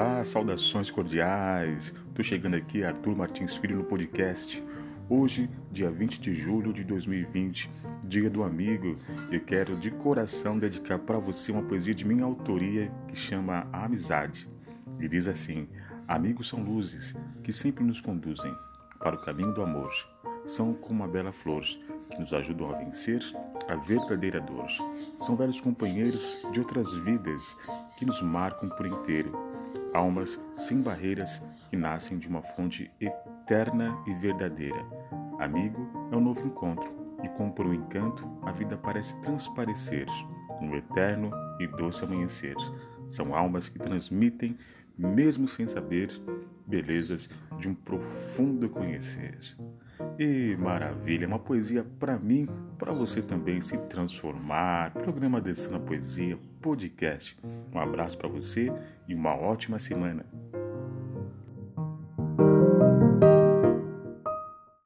Olá, saudações cordiais. Tô chegando aqui, Arthur Martins Filho, no podcast. Hoje, dia 20 de julho de 2020, dia do amigo, eu quero de coração dedicar para você uma poesia de minha autoria que chama A Amizade. E diz assim: Amigos são luzes que sempre nos conduzem para o caminho do amor. São como uma bela flor que nos ajudam a vencer a verdadeira dor. São velhos companheiros de outras vidas que nos marcam por inteiro. Almas sem barreiras que nascem de uma fonte eterna e verdadeira. Amigo é um novo encontro e, como por um encanto, a vida parece transparecer no eterno e doce amanhecer. São almas que transmitem, mesmo sem saber, belezas de um profundo conhecer. E maravilha, uma poesia para mim, para você também se transformar. Programa Descendo a Poesia, podcast. Um abraço para você e uma ótima semana.